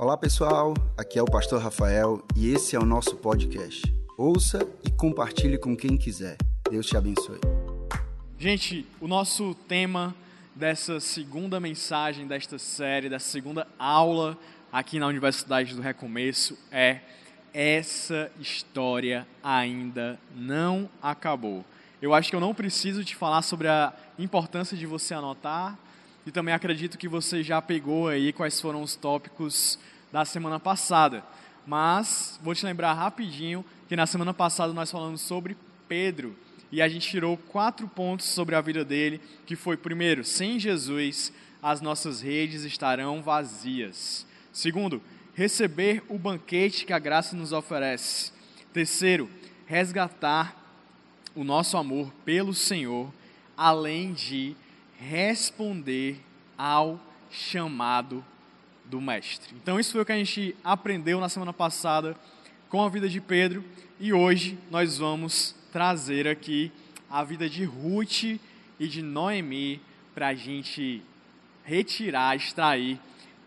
Olá pessoal, aqui é o Pastor Rafael e esse é o nosso podcast. Ouça e compartilhe com quem quiser. Deus te abençoe. Gente, o nosso tema dessa segunda mensagem, desta série, dessa segunda aula aqui na Universidade do Recomeço é essa história ainda não acabou. Eu acho que eu não preciso te falar sobre a importância de você anotar e também acredito que você já pegou aí quais foram os tópicos da semana passada. Mas vou te lembrar rapidinho que na semana passada nós falamos sobre Pedro e a gente tirou quatro pontos sobre a vida dele, que foi primeiro, sem Jesus as nossas redes estarão vazias. Segundo, receber o banquete que a graça nos oferece. Terceiro, resgatar o nosso amor pelo Senhor, além de responder ao chamado do Mestre. Então, isso foi o que a gente aprendeu na semana passada com a vida de Pedro e hoje nós vamos trazer aqui a vida de Ruth e de Noemi para a gente retirar, extrair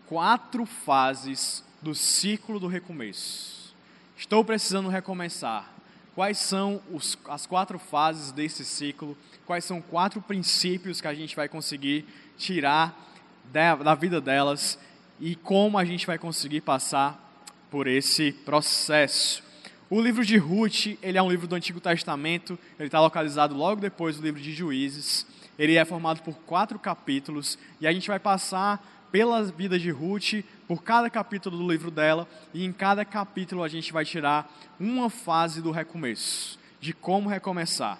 quatro fases do ciclo do recomeço. Estou precisando recomeçar. Quais são os, as quatro fases desse ciclo? Quais são quatro princípios que a gente vai conseguir tirar da, da vida delas e como a gente vai conseguir passar por esse processo? O livro de Ruth, ele é um livro do Antigo Testamento, ele está localizado logo depois do livro de Juízes. Ele é formado por quatro capítulos e a gente vai passar pela vida de Ruth, por cada capítulo do livro dela, e em cada capítulo a gente vai tirar uma fase do recomeço, de como recomeçar.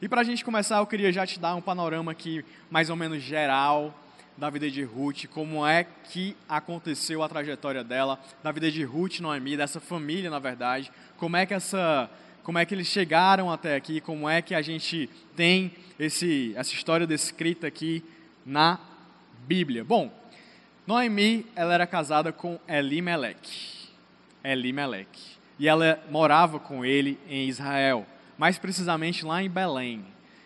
E para a gente começar, eu queria já te dar um panorama aqui, mais ou menos geral, da vida de Ruth, como é que aconteceu a trajetória dela, da vida de Ruth e Noemi, dessa família, na verdade, como é que essa como é que eles chegaram até aqui, como é que a gente tem esse, essa história descrita aqui na Bíblia. Bom, Noemi, ela era casada com Elimelech. Elimelech. E ela morava com ele em Israel, mais precisamente lá em Belém.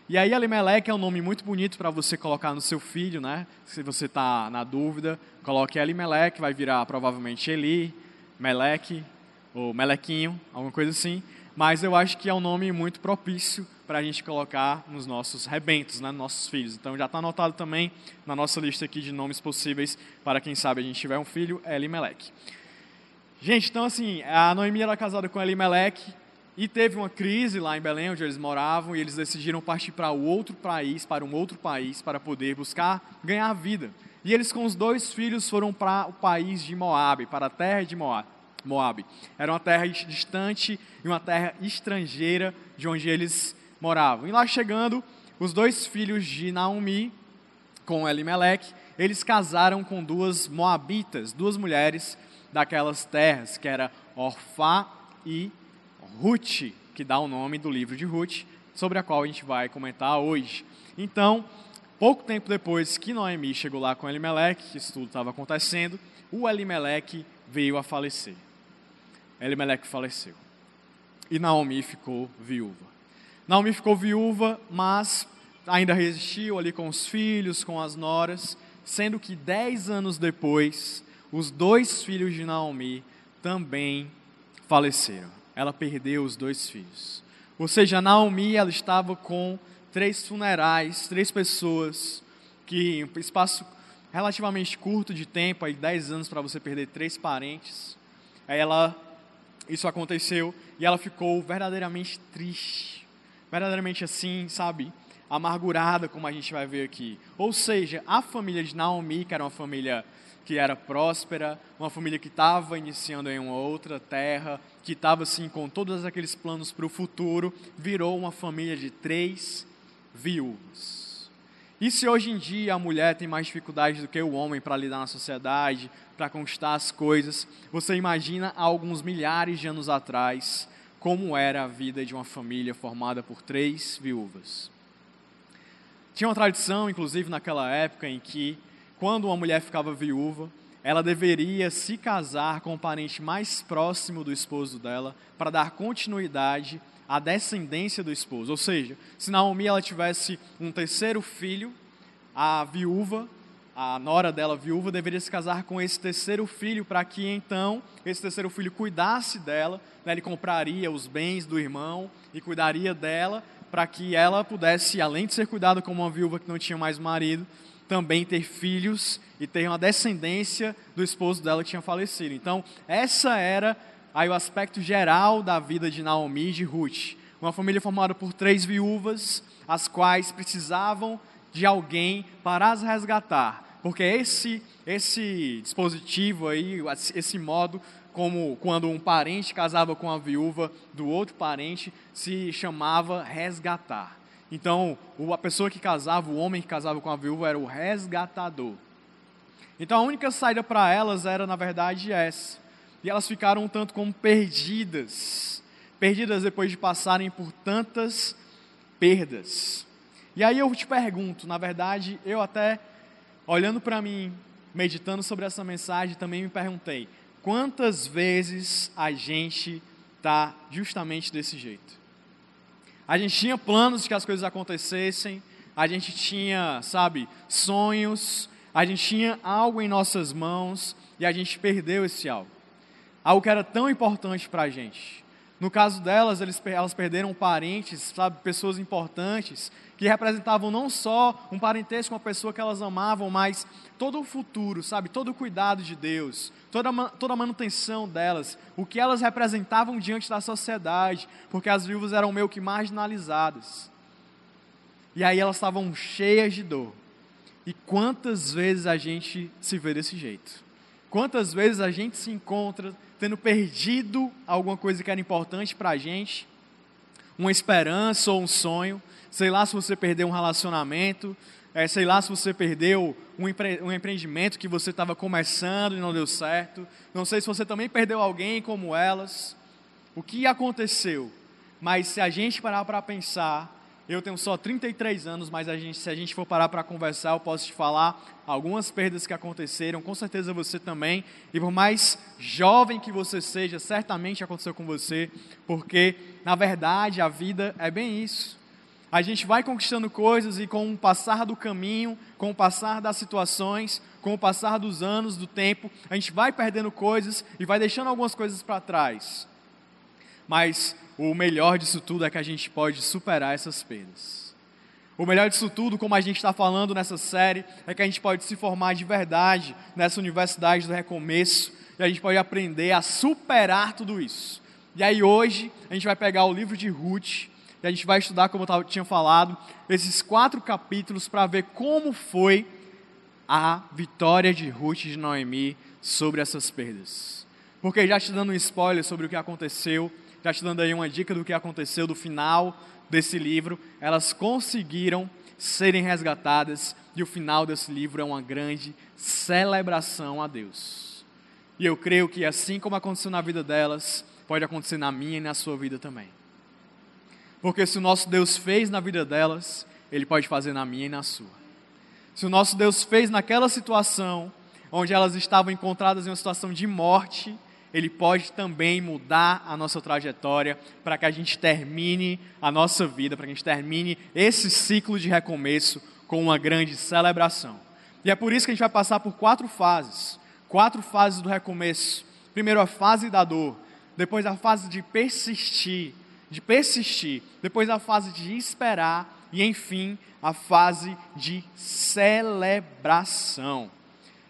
E aí Elimelech é um nome muito bonito para você colocar no seu filho, né? Se você está na dúvida, coloque Elimelech, vai virar provavelmente Eli, Meleque, ou Melequinho, alguma coisa assim. Mas eu acho que é um nome muito propício para a gente colocar nos nossos rebentos, né, nos nossos filhos. Então já está anotado também na nossa lista aqui de nomes possíveis para quem sabe a gente tiver um filho, Elimelech. Gente, então assim, a Noemi era casada com Elimelech e teve uma crise lá em Belém, onde eles moravam, e eles decidiram partir para outro país, para um outro país, para poder buscar ganhar vida. E eles com os dois filhos foram para o país de Moab, para a terra de Moab. Era uma terra distante e uma terra estrangeira de onde eles moravam. E lá chegando, os dois filhos de Naomi, com Elimelech, eles casaram com duas moabitas, duas mulheres daquelas terras, que era Orfá e Ruth, que dá o nome do livro de Ruth, sobre a qual a gente vai comentar hoje. Então, pouco tempo depois que Noemi chegou lá com Elimelech, que isso tudo estava acontecendo, o Elimelech veio a falecer. Elimelech faleceu. E Naomi ficou viúva. Naomi ficou viúva, mas ainda resistiu ali com os filhos, com as noras, sendo que dez anos depois, os dois filhos de Naomi também faleceram. Ela perdeu os dois filhos. Ou seja, Naomi ela estava com três funerais, três pessoas que em um espaço relativamente curto de tempo, aí dez anos para você perder três parentes. Ela isso aconteceu e ela ficou verdadeiramente triste verdadeiramente assim, sabe? Amargurada, como a gente vai ver aqui. Ou seja, a família de Naomi, que era uma família que era próspera, uma família que estava iniciando em uma outra terra, que estava assim com todos aqueles planos para o futuro, virou uma família de três viúvas. E se hoje em dia a mulher tem mais dificuldade do que o homem para lidar na sociedade, para conquistar as coisas, você imagina há alguns milhares de anos atrás como era a vida de uma família formada por três viúvas. Tinha uma tradição, inclusive naquela época, em que, quando uma mulher ficava viúva, ela deveria se casar com o parente mais próximo do esposo dela para dar continuidade à descendência do esposo. Ou seja, se Naomi ela tivesse um terceiro filho, a viúva a nora dela, viúva, deveria se casar com esse terceiro filho, para que então esse terceiro filho cuidasse dela, né, ele compraria os bens do irmão e cuidaria dela, para que ela pudesse, além de ser cuidada como uma viúva que não tinha mais marido, também ter filhos e ter uma descendência do esposo dela que tinha falecido. Então, essa era aí o aspecto geral da vida de Naomi e de Ruth. Uma família formada por três viúvas, as quais precisavam de alguém para as resgatar. Porque esse, esse dispositivo aí, esse modo, como quando um parente casava com a viúva do outro parente, se chamava resgatar. Então, a pessoa que casava, o homem que casava com a viúva, era o resgatador. Então, a única saída para elas era, na verdade, essa. E elas ficaram um tanto como perdidas. Perdidas depois de passarem por tantas perdas. E aí eu te pergunto, na verdade, eu até, olhando para mim, meditando sobre essa mensagem, também me perguntei: quantas vezes a gente está justamente desse jeito? A gente tinha planos de que as coisas acontecessem, a gente tinha, sabe, sonhos, a gente tinha algo em nossas mãos e a gente perdeu esse algo. Algo que era tão importante para a gente. No caso delas, elas perderam parentes, sabe, pessoas importantes, que representavam não só um parentesco com a pessoa que elas amavam, mas todo o futuro, sabe, todo o cuidado de Deus, toda, toda a manutenção delas, o que elas representavam diante da sociedade, porque as viúvas eram meio que marginalizadas. E aí elas estavam cheias de dor. E quantas vezes a gente se vê desse jeito? Quantas vezes a gente se encontra tendo perdido alguma coisa que era importante para a gente, uma esperança ou um sonho, sei lá se você perdeu um relacionamento, é, sei lá se você perdeu um, empre um empreendimento que você estava começando e não deu certo, não sei se você também perdeu alguém como elas, o que aconteceu? Mas se a gente parar para pensar, eu tenho só 33 anos, mas a gente, se a gente for parar para conversar, eu posso te falar algumas perdas que aconteceram, com certeza você também. E por mais jovem que você seja, certamente aconteceu com você, porque na verdade a vida é bem isso. A gente vai conquistando coisas e com o passar do caminho, com o passar das situações, com o passar dos anos, do tempo, a gente vai perdendo coisas e vai deixando algumas coisas para trás. Mas o melhor disso tudo é que a gente pode superar essas perdas. O melhor disso tudo, como a gente está falando nessa série, é que a gente pode se formar de verdade nessa universidade do recomeço e a gente pode aprender a superar tudo isso. E aí hoje a gente vai pegar o livro de Ruth e a gente vai estudar, como eu tinha falado, esses quatro capítulos para ver como foi a vitória de Ruth e de Noemi sobre essas perdas. Porque já te dando um spoiler sobre o que aconteceu, já te dando aí uma dica do que aconteceu do final desse livro, elas conseguiram serem resgatadas e o final desse livro é uma grande celebração a Deus. E eu creio que assim como aconteceu na vida delas, pode acontecer na minha e na sua vida também. Porque se o nosso Deus fez na vida delas, Ele pode fazer na minha e na sua. Se o nosso Deus fez naquela situação, onde elas estavam encontradas em uma situação de morte, ele pode também mudar a nossa trajetória para que a gente termine a nossa vida, para que a gente termine esse ciclo de recomeço com uma grande celebração. E é por isso que a gente vai passar por quatro fases quatro fases do recomeço. Primeiro, a fase da dor, depois, a fase de persistir, de persistir, depois, a fase de esperar e, enfim, a fase de celebração.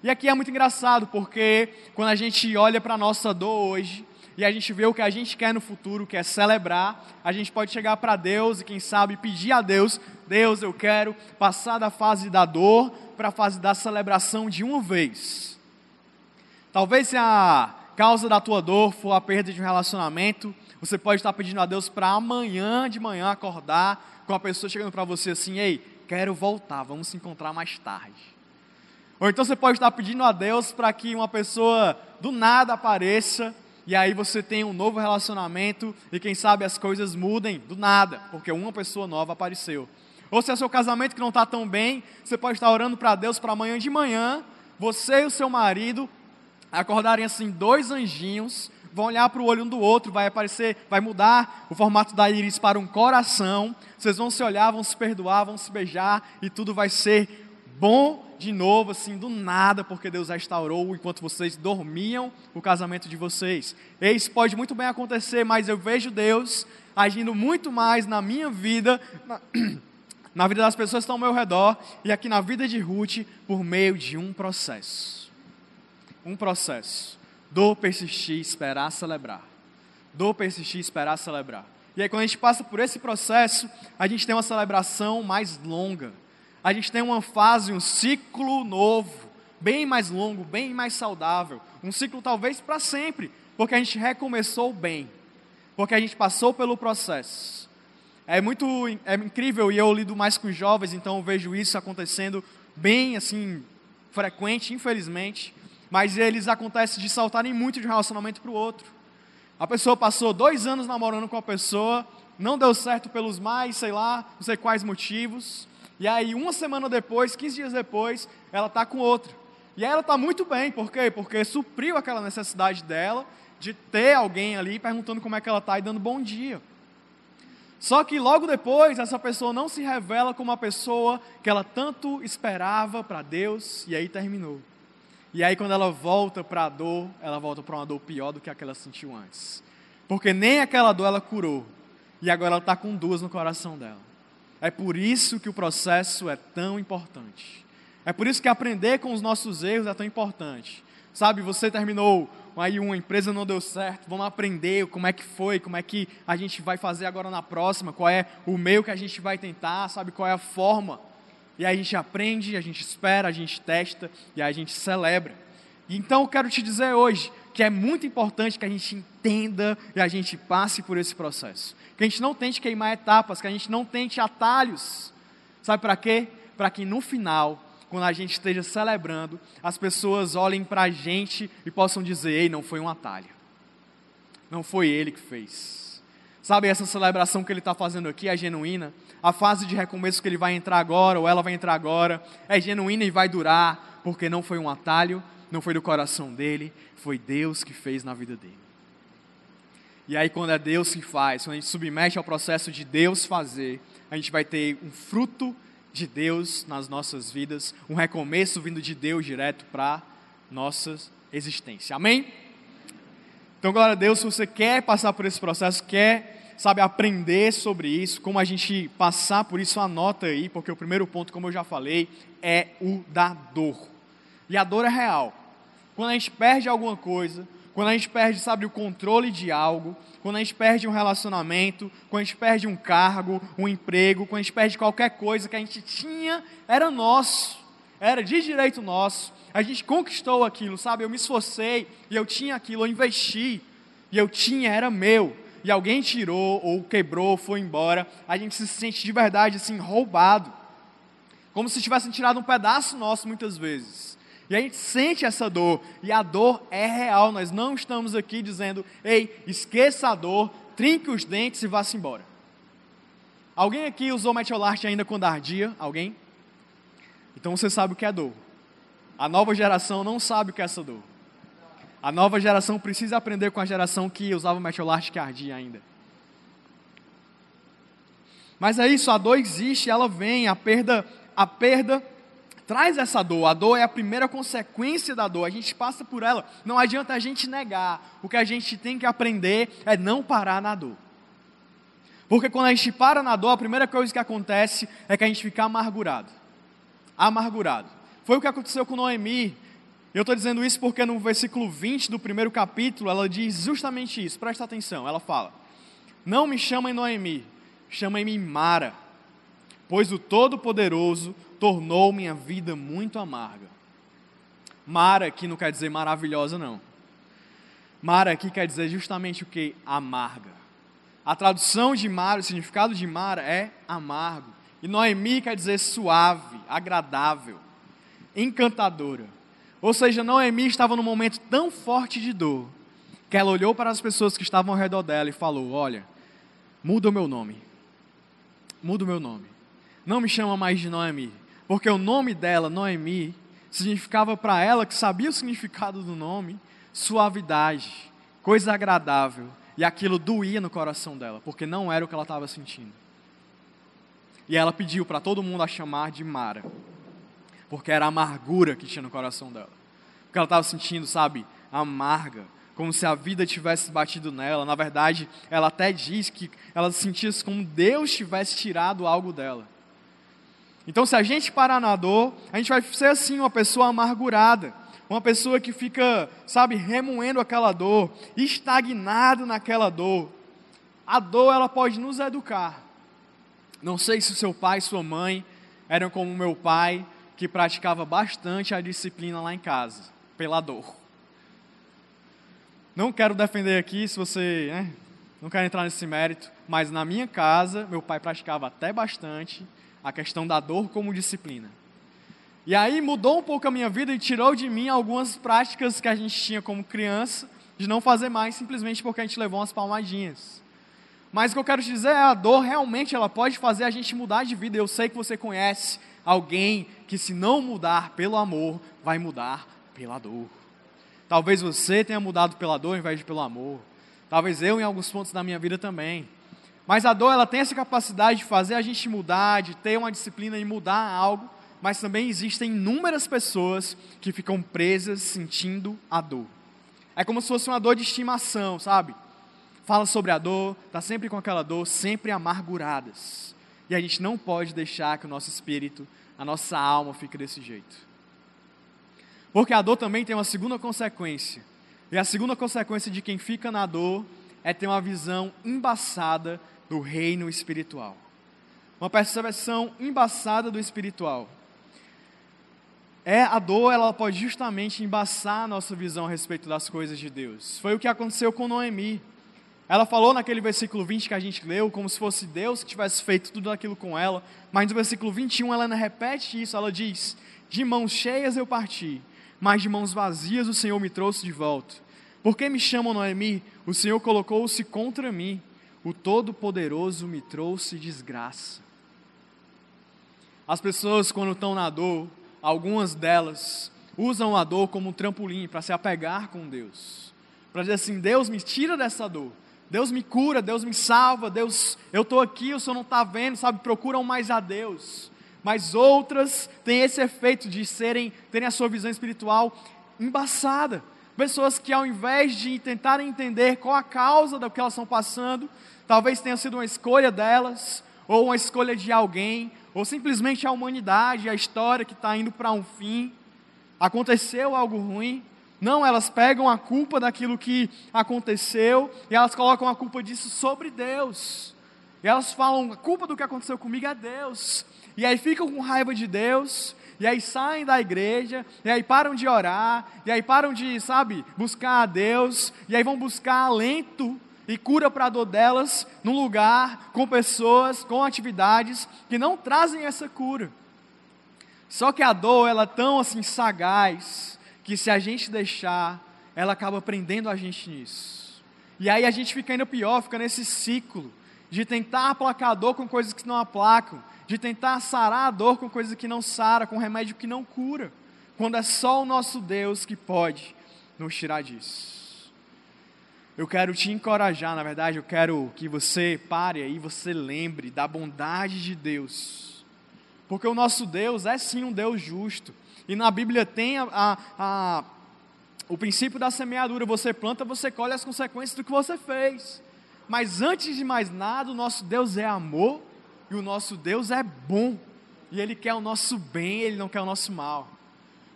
E aqui é muito engraçado, porque quando a gente olha para a nossa dor hoje, e a gente vê o que a gente quer no futuro, que é celebrar, a gente pode chegar para Deus e, quem sabe, pedir a Deus: Deus, eu quero passar da fase da dor para a fase da celebração de uma vez. Talvez se a causa da tua dor for a perda de um relacionamento, você pode estar pedindo a Deus para amanhã de manhã acordar com a pessoa chegando para você assim: Ei, quero voltar, vamos se encontrar mais tarde. Ou então você pode estar pedindo a Deus para que uma pessoa do nada apareça e aí você tenha um novo relacionamento e quem sabe as coisas mudem do nada, porque uma pessoa nova apareceu. Ou se é seu casamento que não está tão bem, você pode estar orando para Deus para amanhã de manhã, você e o seu marido acordarem assim dois anjinhos, vão olhar para o olho um do outro, vai aparecer, vai mudar o formato da íris para um coração, vocês vão se olhar, vão se perdoar, vão se beijar e tudo vai ser bom de novo, assim, do nada, porque Deus restaurou enquanto vocês dormiam o casamento de vocês. Isso pode muito bem acontecer, mas eu vejo Deus agindo muito mais na minha vida, na, na vida das pessoas que estão ao meu redor e aqui na vida de Ruth, por meio de um processo. Um processo. Do persistir, esperar, celebrar. Do persistir, esperar, celebrar. E aí, quando a gente passa por esse processo, a gente tem uma celebração mais longa. A gente tem uma fase, um ciclo novo, bem mais longo, bem mais saudável. Um ciclo talvez para sempre, porque a gente recomeçou bem porque a gente passou pelo processo. É muito é incrível e eu lido mais com jovens, então vejo isso acontecendo bem assim frequente, infelizmente. Mas eles acontecem de saltarem muito de um relacionamento para o outro. A pessoa passou dois anos namorando com a pessoa, não deu certo pelos mais, sei lá, não sei quais motivos. E aí, uma semana depois, 15 dias depois, ela está com outra. E aí ela está muito bem, por quê? Porque supriu aquela necessidade dela de ter alguém ali perguntando como é que ela está e dando bom dia. Só que logo depois, essa pessoa não se revela como a pessoa que ela tanto esperava para Deus, e aí terminou. E aí, quando ela volta para a dor, ela volta para uma dor pior do que a que ela sentiu antes. Porque nem aquela dor ela curou, e agora ela está com duas no coração dela. É por isso que o processo é tão importante. É por isso que aprender com os nossos erros é tão importante. Sabe, você terminou aí uma empresa não deu certo, vamos aprender como é que foi, como é que a gente vai fazer agora na próxima, qual é o meio que a gente vai tentar, sabe qual é a forma. E aí a gente aprende, a gente espera, a gente testa e aí a gente celebra. Então eu quero te dizer hoje que é muito importante que a gente entenda e a gente passe por esse processo. Que a gente não tente queimar etapas, que a gente não tente atalhos. Sabe para quê? Para que no final quando a gente esteja celebrando, as pessoas olhem para a gente e possam dizer: ei, não foi um atalho. Não foi ele que fez. Sabe, essa celebração que ele está fazendo aqui é genuína. A fase de recomeço que ele vai entrar agora, ou ela vai entrar agora, é genuína e vai durar, porque não foi um atalho, não foi do coração dele, foi Deus que fez na vida dele. E aí, quando é Deus que faz, quando a gente submete ao processo de Deus fazer, a gente vai ter um fruto de Deus nas nossas vidas, um recomeço vindo de Deus direto para nossa existência. Amém? Então, glória a Deus, se você quer passar por esse processo, quer, sabe, aprender sobre isso, como a gente passar por isso, anota aí, porque o primeiro ponto, como eu já falei, é o da dor. E a dor é real. Quando a gente perde alguma coisa, quando a gente perde, sabe, o controle de algo, quando a gente perde um relacionamento, quando a gente perde um cargo, um emprego, quando a gente perde qualquer coisa que a gente tinha, era nosso, era de direito nosso, a gente conquistou aquilo, sabe? Eu me esforcei e eu tinha aquilo, eu investi e eu tinha, era meu. E alguém tirou, ou quebrou, foi embora, a gente se sente de verdade assim, roubado. Como se tivessem tirado um pedaço nosso muitas vezes. E a gente sente essa dor, e a dor é real. Nós não estamos aqui dizendo, ei, esqueça a dor, trinque os dentes e vá-se embora. Alguém aqui usou metiolate ainda quando ardia? Alguém? Então você sabe o que é dor. A nova geração não sabe o que é essa dor. A nova geração precisa aprender com a geração que usava metiolate que ardia ainda. Mas é isso, a dor existe, ela vem, a perda, a perda traz essa dor. A dor é a primeira consequência da dor. A gente passa por ela. Não adianta a gente negar. O que a gente tem que aprender é não parar na dor. Porque quando a gente para na dor, a primeira coisa que acontece é que a gente fica amargurado. Amargurado. Foi o que aconteceu com Noemi. Eu estou dizendo isso porque no versículo 20 do primeiro capítulo, ela diz justamente isso. Presta atenção. Ela fala: Não me chamem Noemi, chamem-me Mara, pois o Todo-Poderoso tornou minha vida muito amarga. Mara aqui não quer dizer maravilhosa, não. Mara aqui quer dizer justamente o que? Amarga. A tradução de Mara, o significado de Mara é amargo. E Noemi quer dizer suave, agradável, encantadora. Ou seja, Noemi estava num momento tão forte de dor que ela olhou para as pessoas que estavam ao redor dela e falou: Olha, muda o meu nome. Muda o meu nome. Não me chama mais de Noemi, porque o nome dela, Noemi, significava para ela, que sabia o significado do nome, suavidade, coisa agradável. E aquilo doía no coração dela, porque não era o que ela estava sentindo. E ela pediu para todo mundo a chamar de Mara. porque era a amargura que tinha no coração dela. Porque ela estava sentindo, sabe, amarga, como se a vida tivesse batido nela. Na verdade, ela até diz que ela sentia como Deus tivesse tirado algo dela. Então, se a gente parar na dor, a gente vai ser assim, uma pessoa amargurada, uma pessoa que fica, sabe, remoendo aquela dor, estagnado naquela dor. A dor, ela pode nos educar. Não sei se seu pai sua mãe eram como meu pai, que praticava bastante a disciplina lá em casa, pela dor. Não quero defender aqui, se você né, não quer entrar nesse mérito, mas na minha casa, meu pai praticava até bastante a questão da dor como disciplina. E aí mudou um pouco a minha vida e tirou de mim algumas práticas que a gente tinha como criança, de não fazer mais simplesmente porque a gente levou umas palmadinhas. Mas o que eu quero te dizer é a dor realmente ela pode fazer a gente mudar de vida. Eu sei que você conhece alguém que se não mudar pelo amor, vai mudar pela dor. Talvez você tenha mudado pela dor ao invés de pelo amor. Talvez eu em alguns pontos da minha vida também. Mas a dor ela tem essa capacidade de fazer a gente mudar, de ter uma disciplina e mudar algo, mas também existem inúmeras pessoas que ficam presas sentindo a dor. É como se fosse uma dor de estimação, sabe? Fala sobre a dor, está sempre com aquela dor, sempre amarguradas. E a gente não pode deixar que o nosso espírito, a nossa alma fique desse jeito. Porque a dor também tem uma segunda consequência. E a segunda consequência de quem fica na dor é ter uma visão embaçada do reino espiritual. Uma percepção embaçada do espiritual. É a dor, ela pode justamente embaçar a nossa visão a respeito das coisas de Deus. Foi o que aconteceu com Noemi. Ela falou naquele versículo 20 que a gente leu, como se fosse Deus que tivesse feito tudo aquilo com ela, mas no versículo 21 ela repete isso, ela diz: De mãos cheias eu parti, mas de mãos vazias o Senhor me trouxe de volta. Por que me chamam Noemi? O Senhor colocou-se contra mim. O Todo-Poderoso me trouxe desgraça. As pessoas, quando estão na dor, algumas delas usam a dor como um trampolim para se apegar com Deus. Para dizer assim: Deus me tira dessa dor. Deus me cura, Deus me salva, Deus, eu estou aqui, o Senhor não está vendo, sabe? Procuram mais a Deus. Mas outras têm esse efeito de serem, terem a sua visão espiritual embaçada. Pessoas que ao invés de tentarem entender qual a causa do que elas estão passando, Talvez tenha sido uma escolha delas, ou uma escolha de alguém, ou simplesmente a humanidade, a história que está indo para um fim. Aconteceu algo ruim. Não, elas pegam a culpa daquilo que aconteceu e elas colocam a culpa disso sobre Deus. E elas falam: a culpa do que aconteceu comigo é Deus. E aí ficam com raiva de Deus, e aí saem da igreja, e aí param de orar, e aí param de, sabe, buscar a Deus, e aí vão buscar alento e cura para a dor delas num lugar, com pessoas, com atividades que não trazem essa cura. Só que a dor, ela é tão assim sagaz, que se a gente deixar, ela acaba prendendo a gente nisso. E aí a gente fica ainda pior, fica nesse ciclo de tentar aplacar a dor com coisas que não aplacam, de tentar sarar a dor com coisas que não sara, com remédio que não cura, quando é só o nosso Deus que pode nos tirar disso. Eu quero te encorajar, na verdade, eu quero que você pare aí, você lembre da bondade de Deus. Porque o nosso Deus é sim um Deus justo. E na Bíblia tem a, a, a, o princípio da semeadura: você planta, você colhe as consequências do que você fez. Mas antes de mais nada, o nosso Deus é amor e o nosso Deus é bom. E Ele quer o nosso bem, Ele não quer o nosso mal.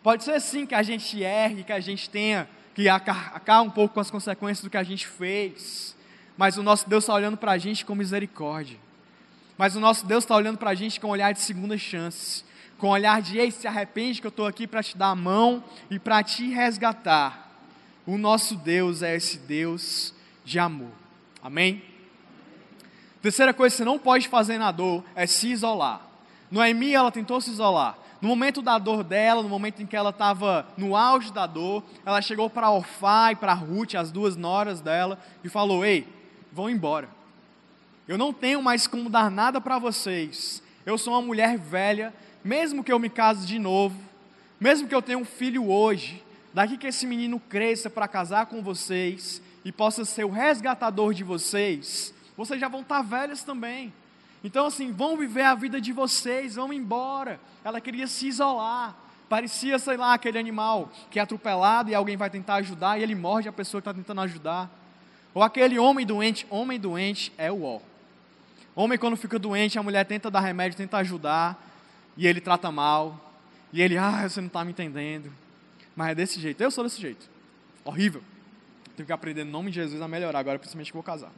Pode ser sim que a gente erre, que a gente tenha que acaba um pouco com as consequências do que a gente fez, mas o nosso Deus está olhando para a gente com misericórdia. Mas o nosso Deus está olhando para a gente com um olhar de segunda chance, com um olhar de ei, se arrepende que eu estou aqui para te dar a mão e para te resgatar. O nosso Deus é esse Deus de amor. Amém? Terceira coisa que você não pode fazer na dor é se isolar. Noemi, ela tentou se isolar. No momento da dor dela, no momento em que ela estava no auge da dor, ela chegou para Orfá e para Ruth, as duas noras dela, e falou: Ei, vão embora. Eu não tenho mais como dar nada para vocês. Eu sou uma mulher velha, mesmo que eu me case de novo, mesmo que eu tenha um filho hoje, daqui que esse menino cresça para casar com vocês e possa ser o resgatador de vocês, vocês já vão estar velhas também. Então, assim, vão viver a vida de vocês, vão embora. Ela queria se isolar. Parecia, sei lá, aquele animal que é atropelado e alguém vai tentar ajudar e ele morde a pessoa que está tentando ajudar. Ou aquele homem doente, homem doente é o ó. Homem, quando fica doente, a mulher tenta dar remédio, tenta ajudar, e ele trata mal. E ele, ah, você não está me entendendo. Mas é desse jeito, eu sou desse jeito. Horrível. Tenho que aprender no nome de Jesus a melhorar agora, principalmente que vou casar.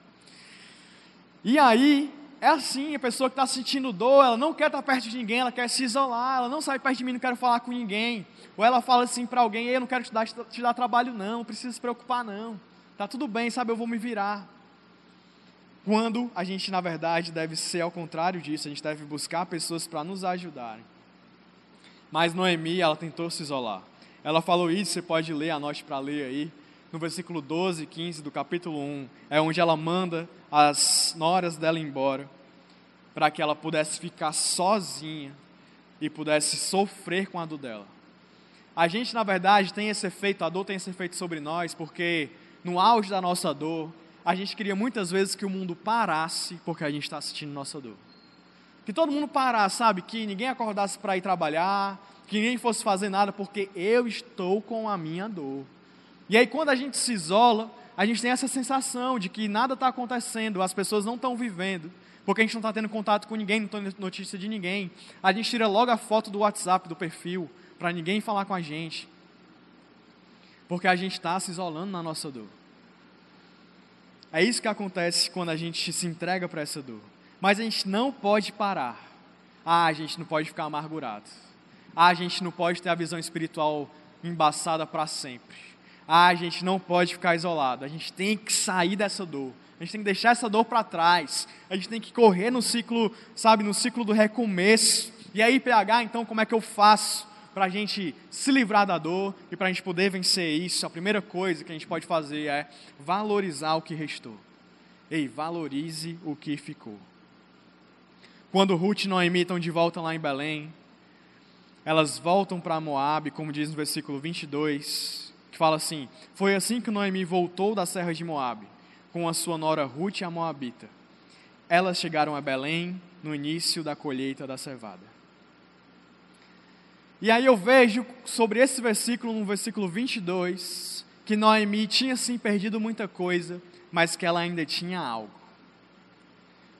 E aí, é assim, a pessoa que está sentindo dor, ela não quer estar perto de ninguém, ela quer se isolar, ela não sai perto de mim, não quero falar com ninguém. Ou ela fala assim para alguém, eu não quero te dar, te dar trabalho não, não precisa se preocupar não. Tá tudo bem, sabe, eu vou me virar. Quando a gente, na verdade, deve ser ao contrário disso, a gente deve buscar pessoas para nos ajudarem. Mas Noemi, ela tentou se isolar. Ela falou isso, você pode ler, anote para ler aí no versículo 12 e 15 do capítulo 1, é onde ela manda as noras dela embora, para que ela pudesse ficar sozinha e pudesse sofrer com a dor dela. A gente, na verdade, tem esse efeito, a dor tem esse efeito sobre nós, porque no auge da nossa dor, a gente queria muitas vezes que o mundo parasse porque a gente está assistindo nossa dor. Que todo mundo parasse, sabe? Que ninguém acordasse para ir trabalhar, que ninguém fosse fazer nada, porque eu estou com a minha dor. E aí, quando a gente se isola, a gente tem essa sensação de que nada está acontecendo, as pessoas não estão vivendo, porque a gente não está tendo contato com ninguém, não tem notícia de ninguém. A gente tira logo a foto do WhatsApp, do perfil, para ninguém falar com a gente, porque a gente está se isolando na nossa dor. É isso que acontece quando a gente se entrega para essa dor. Mas a gente não pode parar. Ah, a gente não pode ficar amargurado. Ah, a gente não pode ter a visão espiritual embaçada para sempre ah, a gente não pode ficar isolado, a gente tem que sair dessa dor. A gente tem que deixar essa dor para trás. A gente tem que correr no ciclo, sabe, no ciclo do recomeço. E aí, PH, então, como é que eu faço para a gente se livrar da dor e para a gente poder vencer isso? A primeira coisa que a gente pode fazer é valorizar o que restou. Ei, valorize o que ficou. Quando Ruth e Noemi estão de volta lá em Belém, elas voltam para Moab, como diz no versículo 22 que fala assim: Foi assim que Noemi voltou da serra de Moabe, com a sua nora Ruth a Moabita. Elas chegaram a Belém no início da colheita da cevada. E aí eu vejo sobre esse versículo, no versículo 22, que Noemi tinha sim perdido muita coisa, mas que ela ainda tinha algo.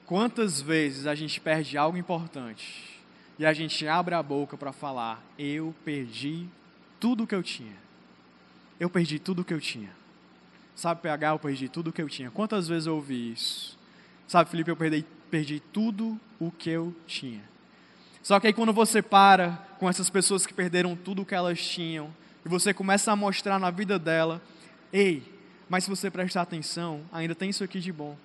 Quantas vezes a gente perde algo importante e a gente abre a boca para falar: Eu perdi tudo o que eu tinha eu perdi tudo o que eu tinha. Sabe, PH, eu perdi tudo o que eu tinha. Quantas vezes eu ouvi isso? Sabe, Felipe, eu perdi, perdi tudo o que eu tinha. Só que aí quando você para com essas pessoas que perderam tudo o que elas tinham, e você começa a mostrar na vida dela, ei, mas se você prestar atenção, ainda tem isso aqui de bom.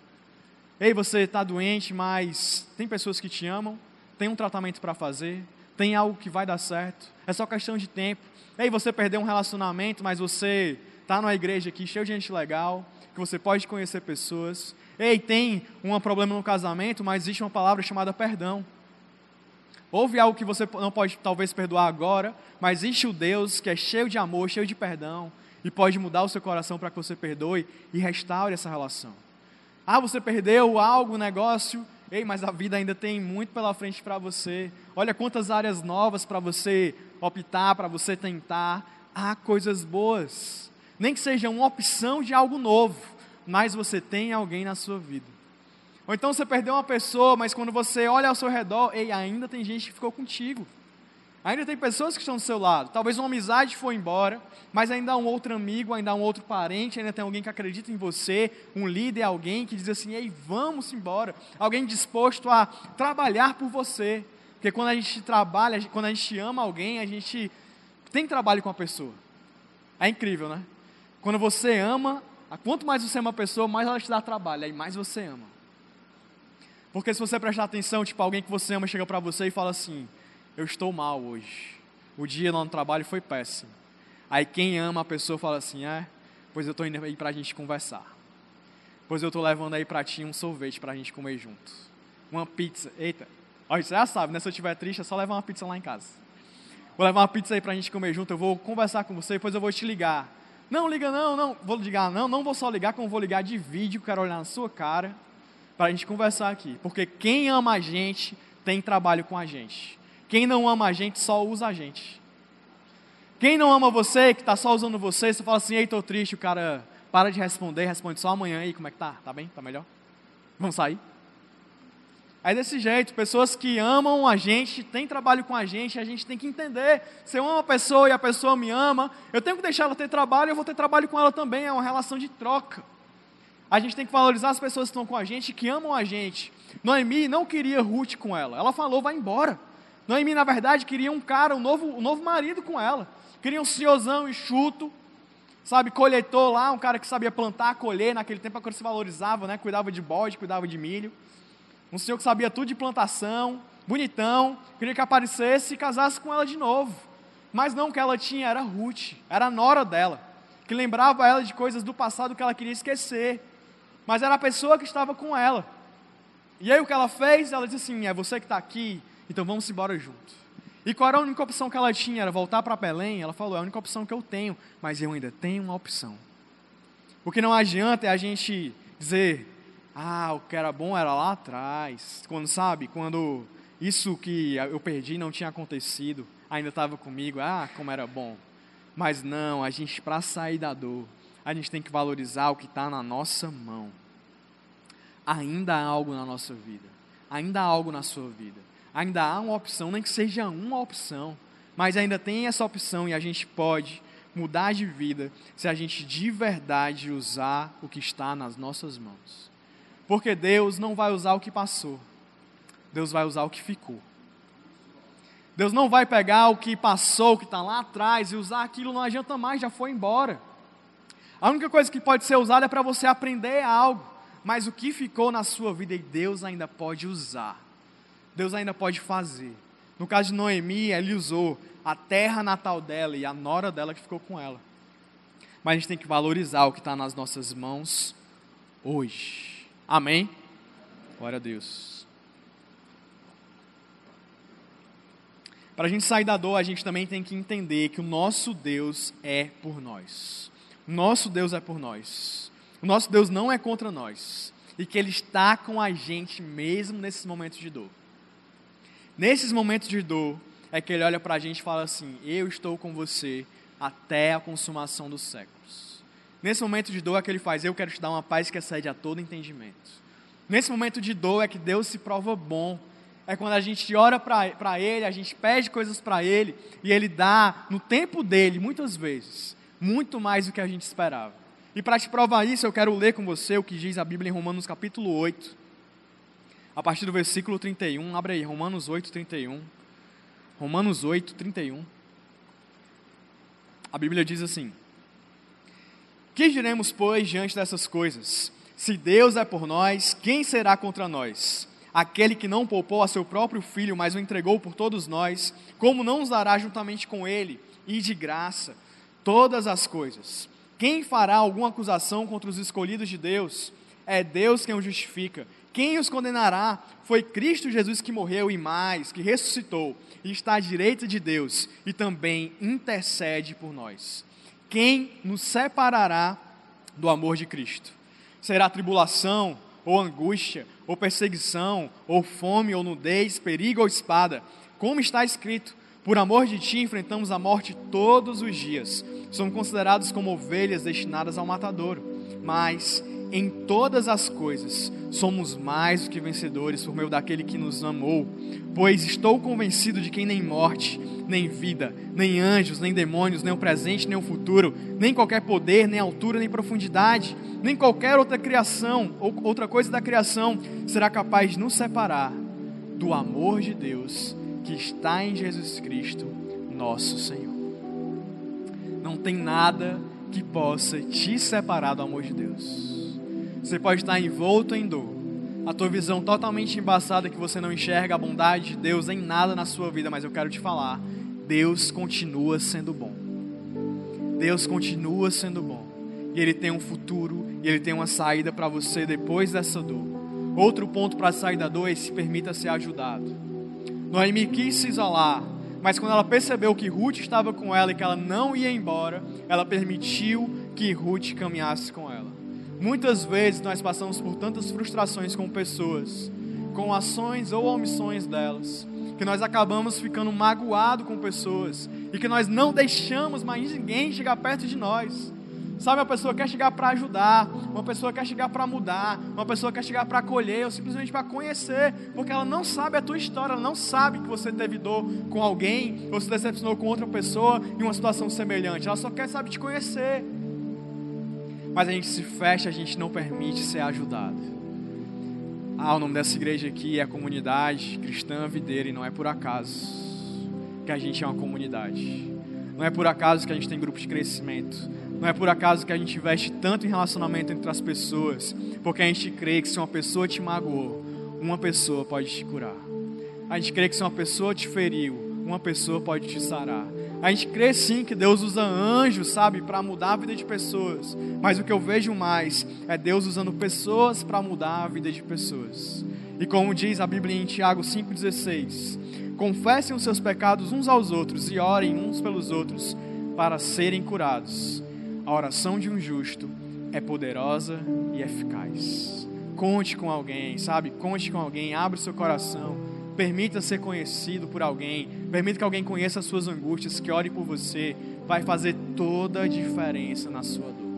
Ei, você está doente, mas tem pessoas que te amam, tem um tratamento para fazer, tem algo que vai dar certo, é só questão de tempo. Ei, você perdeu um relacionamento, mas você está numa igreja aqui cheio de gente legal, que você pode conhecer pessoas. Ei, tem um problema no casamento, mas existe uma palavra chamada perdão. Houve algo que você não pode talvez perdoar agora, mas existe o Deus que é cheio de amor, cheio de perdão, e pode mudar o seu coração para que você perdoe e restaure essa relação. Ah, você perdeu algo, um negócio, ei, mas a vida ainda tem muito pela frente para você. Olha quantas áreas novas para você optar, para você tentar. Há coisas boas. Nem que seja uma opção de algo novo, mas você tem alguém na sua vida. Ou então você perdeu uma pessoa, mas quando você olha ao seu redor, ei, ainda tem gente que ficou contigo. Ainda tem pessoas que estão do seu lado. Talvez uma amizade foi embora, mas ainda há um outro amigo, ainda há um outro parente, ainda tem alguém que acredita em você, um líder, alguém que diz assim: ei, vamos embora. Alguém disposto a trabalhar por você. Porque quando a gente trabalha, quando a gente ama alguém, a gente tem trabalho com a pessoa. É incrível, né? Quando você ama, quanto mais você ama a pessoa, mais ela te dá trabalho, aí mais você ama. Porque se você prestar atenção, tipo, alguém que você ama chega para você e fala assim: Eu estou mal hoje. O dia lá no trabalho foi péssimo. Aí quem ama a pessoa fala assim: É, pois eu estou indo aí para a gente conversar. Pois eu estou levando aí para ti um sorvete para a gente comer junto. Uma pizza. Eita, Olha, você já sabe, né? Se eu estiver triste, é só levar uma pizza lá em casa. Vou levar uma pizza aí pra gente comer junto, eu vou conversar com você, depois eu vou te ligar. Não, liga não, não, vou ligar não, não vou só ligar, como vou ligar de vídeo, quero olhar na sua cara. para a gente conversar aqui. Porque quem ama a gente tem trabalho com a gente. Quem não ama a gente só usa a gente. Quem não ama você, que está só usando você, você fala assim, ei, tô triste, o cara para de responder, responde só amanhã aí, como é que tá? Tá bem? Tá melhor? Vamos sair? É desse jeito, pessoas que amam a gente, têm trabalho com a gente, a gente tem que entender. Se eu amo a pessoa e a pessoa me ama, eu tenho que deixar ela ter trabalho, eu vou ter trabalho com ela também, é uma relação de troca. A gente tem que valorizar as pessoas que estão com a gente, que amam a gente. Noemi não queria Ruth com ela, ela falou, vai embora. Noemi, na verdade, queria um cara, um novo, um novo marido com ela. Queria um senhorzão enxuto, sabe, colheitor lá, um cara que sabia plantar, colher, naquele tempo a coisa se valorizava, né? Cuidava de bode, cuidava de milho. Um senhor que sabia tudo de plantação, bonitão, queria que aparecesse e casasse com ela de novo. Mas não o que ela tinha era Ruth, era a nora dela, que lembrava ela de coisas do passado que ela queria esquecer. Mas era a pessoa que estava com ela. E aí o que ela fez? Ela disse assim: é você que está aqui, então vamos embora junto. E qual era a única opção que ela tinha? Era voltar para Belém? Ela falou: é a única opção que eu tenho, mas eu ainda tenho uma opção. O que não adianta é a gente dizer: ah, o que era bom era lá atrás. Quando, sabe, quando isso que eu perdi não tinha acontecido, ainda estava comigo, ah, como era bom. Mas não, a gente, para sair da dor, a gente tem que valorizar o que está na nossa mão. Ainda há algo na nossa vida, ainda há algo na sua vida, ainda há uma opção, nem que seja uma opção, mas ainda tem essa opção e a gente pode mudar de vida se a gente de verdade usar o que está nas nossas mãos. Porque Deus não vai usar o que passou, Deus vai usar o que ficou. Deus não vai pegar o que passou, o que está lá atrás, e usar aquilo não adianta mais, já foi embora. A única coisa que pode ser usada é para você aprender algo, mas o que ficou na sua vida e Deus ainda pode usar, Deus ainda pode fazer. No caso de Noemi, ele usou a terra natal dela e a nora dela que ficou com ela. Mas a gente tem que valorizar o que está nas nossas mãos hoje. Amém? Glória a Deus. Para a gente sair da dor, a gente também tem que entender que o nosso Deus é por nós. O nosso Deus é por nós. O nosso Deus não é contra nós. E que Ele está com a gente mesmo nesses momentos de dor. Nesses momentos de dor, é que Ele olha para a gente e fala assim: Eu estou com você até a consumação dos séculos. Nesse momento de dor é que ele faz, eu quero te dar uma paz que excede a todo entendimento. Nesse momento de dor é que Deus se prova bom. É quando a gente ora para Ele, a gente pede coisas para Ele, e Ele dá, no tempo dele, muitas vezes, muito mais do que a gente esperava. E para te provar isso, eu quero ler com você o que diz a Bíblia em Romanos capítulo 8, a partir do versículo 31. Abre aí, Romanos 8, 31. Romanos 8, 31. A Bíblia diz assim. Que diremos, pois, diante dessas coisas? Se Deus é por nós, quem será contra nós? Aquele que não poupou a seu próprio filho, mas o entregou por todos nós, como não nos dará juntamente com ele e de graça todas as coisas? Quem fará alguma acusação contra os escolhidos de Deus? É Deus quem os justifica. Quem os condenará? Foi Cristo Jesus que morreu e mais, que ressuscitou e está à direita de Deus e também intercede por nós. Quem nos separará do amor de Cristo? Será tribulação, ou angústia, ou perseguição, ou fome, ou nudez, perigo ou espada? Como está escrito: Por amor de ti enfrentamos a morte todos os dias. Somos considerados como ovelhas destinadas ao matadouro. Mas em todas as coisas somos mais do que vencedores por meio daquele que nos amou. Pois estou convencido de que nem morte, nem vida, nem anjos, nem demônios, nem o presente, nem o futuro, nem qualquer poder, nem altura, nem profundidade, nem qualquer outra criação ou outra coisa da criação será capaz de nos separar do amor de Deus que está em Jesus Cristo, nosso Senhor. Não tem nada que possa te separar do amor de Deus. Você pode estar envolto em dor, a tua visão totalmente embaçada que você não enxerga a bondade de Deus em nada na sua vida, mas eu quero te falar, Deus continua sendo bom. Deus continua sendo bom. E Ele tem um futuro, e Ele tem uma saída para você depois dessa dor. Outro ponto para sair da dor é se permita ser ajudado. Noemi quis se isolar, mas quando ela percebeu que Ruth estava com ela e que ela não ia embora, ela permitiu que Ruth caminhasse com ela. Muitas vezes nós passamos por tantas frustrações com pessoas, com ações ou omissões delas, que nós acabamos ficando magoados com pessoas e que nós não deixamos mais ninguém chegar perto de nós. Sabe, uma pessoa quer chegar para ajudar, uma pessoa quer chegar para mudar, uma pessoa quer chegar para acolher ou simplesmente para conhecer, porque ela não sabe a tua história, ela não sabe que você teve dor com alguém ou se decepcionou com outra pessoa em uma situação semelhante, ela só quer, sabe, te conhecer. Mas a gente se fecha, a gente não permite ser ajudado. Ah, o nome dessa igreja aqui é Comunidade Cristã Videira e não é por acaso que a gente é uma comunidade. Não é por acaso que a gente tem grupos de crescimento. Não é por acaso que a gente investe tanto em relacionamento entre as pessoas, porque a gente crê que se uma pessoa te magoou, uma pessoa pode te curar. A gente crê que se uma pessoa te feriu, uma pessoa pode te sarar. A gente crê sim que Deus usa anjos, sabe, para mudar a vida de pessoas. Mas o que eu vejo mais é Deus usando pessoas para mudar a vida de pessoas. E como diz a Bíblia em Tiago 5,16: Confessem os seus pecados uns aos outros e orem uns pelos outros para serem curados. A oração de um justo é poderosa e eficaz. Conte com alguém, sabe? Conte com alguém, abre seu coração. Permita ser conhecido por alguém. Permita que alguém conheça as suas angústias, que ore por você. Vai fazer toda a diferença na sua dor.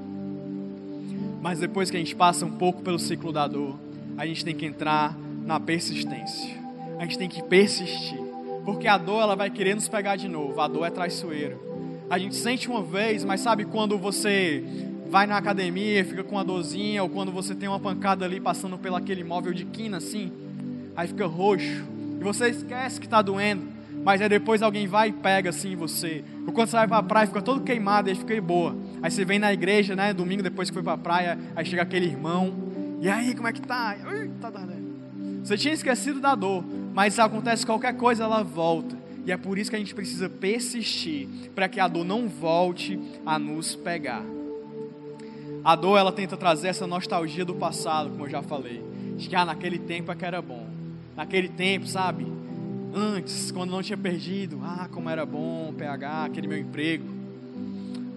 Mas depois que a gente passa um pouco pelo ciclo da dor, a gente tem que entrar na persistência. A gente tem que persistir. Porque a dor ela vai querer nos pegar de novo. A dor é traiçoeira a gente sente uma vez, mas sabe quando você vai na academia, fica com uma dorzinha, ou quando você tem uma pancada ali passando pelo aquele móvel de quina assim, aí fica roxo, e você esquece que está doendo, mas aí depois alguém vai e pega assim você. Ou quando você vai para a praia, fica todo queimado, aí fica boa. Aí você vem na igreja, né, domingo depois que foi para a praia, aí chega aquele irmão, e aí, como é que tá? Ui, tá Você tinha esquecido da dor, mas acontece qualquer coisa, ela volta. E é por isso que a gente precisa persistir para que a dor não volte a nos pegar. A dor ela tenta trazer essa nostalgia do passado, como eu já falei. De que ah, naquele tempo é que era bom. Naquele tempo, sabe? Antes, quando não tinha perdido, ah, como era bom, PH, aquele meu emprego.